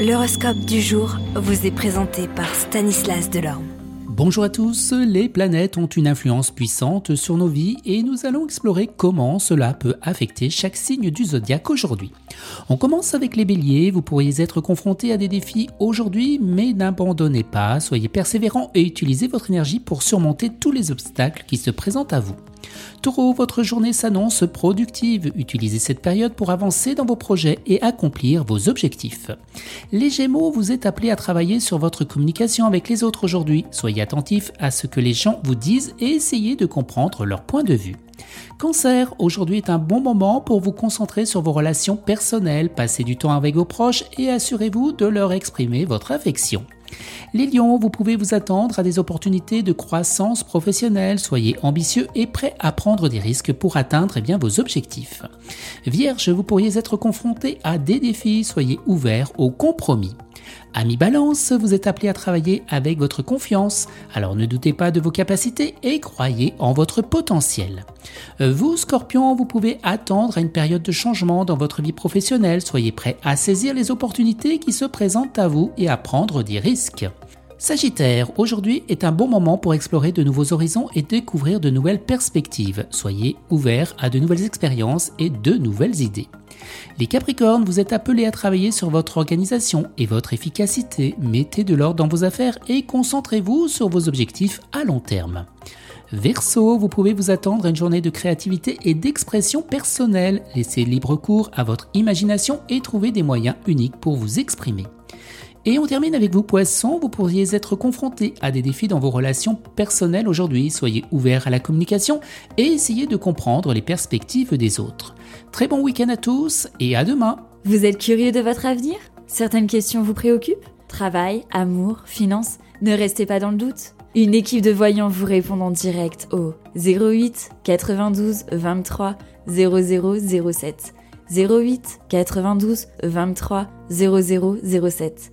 L'horoscope du jour vous est présenté par Stanislas Delorme. Bonjour à tous, les planètes ont une influence puissante sur nos vies et nous allons explorer comment cela peut affecter chaque signe du zodiaque aujourd'hui. On commence avec les béliers, vous pourriez être confronté à des défis aujourd'hui mais n'abandonnez pas, soyez persévérant et utilisez votre énergie pour surmonter tous les obstacles qui se présentent à vous. Taureau, votre journée s'annonce productive. Utilisez cette période pour avancer dans vos projets et accomplir vos objectifs. Les Gémeaux, vous êtes appelés à travailler sur votre communication avec les autres aujourd'hui. Soyez attentifs à ce que les gens vous disent et essayez de comprendre leur point de vue. Cancer, aujourd'hui est un bon moment pour vous concentrer sur vos relations personnelles, passez du temps avec vos proches et assurez-vous de leur exprimer votre affection. Les lions, vous pouvez vous attendre à des opportunités de croissance professionnelle. Soyez ambitieux et prêts à prendre des risques pour atteindre eh vos objectifs. Vierge, vous pourriez être confronté à des défis. Soyez ouvert au compromis. Ami Balance, vous êtes appelé à travailler avec votre confiance, alors ne doutez pas de vos capacités et croyez en votre potentiel. Vous, Scorpion, vous pouvez attendre à une période de changement dans votre vie professionnelle, soyez prêt à saisir les opportunités qui se présentent à vous et à prendre des risques. Sagittaire, aujourd'hui est un bon moment pour explorer de nouveaux horizons et découvrir de nouvelles perspectives. Soyez ouvert à de nouvelles expériences et de nouvelles idées. Les Capricornes, vous êtes appelés à travailler sur votre organisation et votre efficacité. Mettez de l'ordre dans vos affaires et concentrez-vous sur vos objectifs à long terme. Verseau, vous pouvez vous attendre à une journée de créativité et d'expression personnelle. Laissez libre cours à votre imagination et trouvez des moyens uniques pour vous exprimer. Et on termine avec vous poissons, vous pourriez être confronté à des défis dans vos relations personnelles aujourd'hui. Soyez ouvert à la communication et essayez de comprendre les perspectives des autres. Très bon week-end à tous et à demain. Vous êtes curieux de votre avenir? Certaines questions vous préoccupent? Travail, amour, finances? Ne restez pas dans le doute. Une équipe de voyants vous répond en direct au 08 92 23 0007. 08 92 23 0007.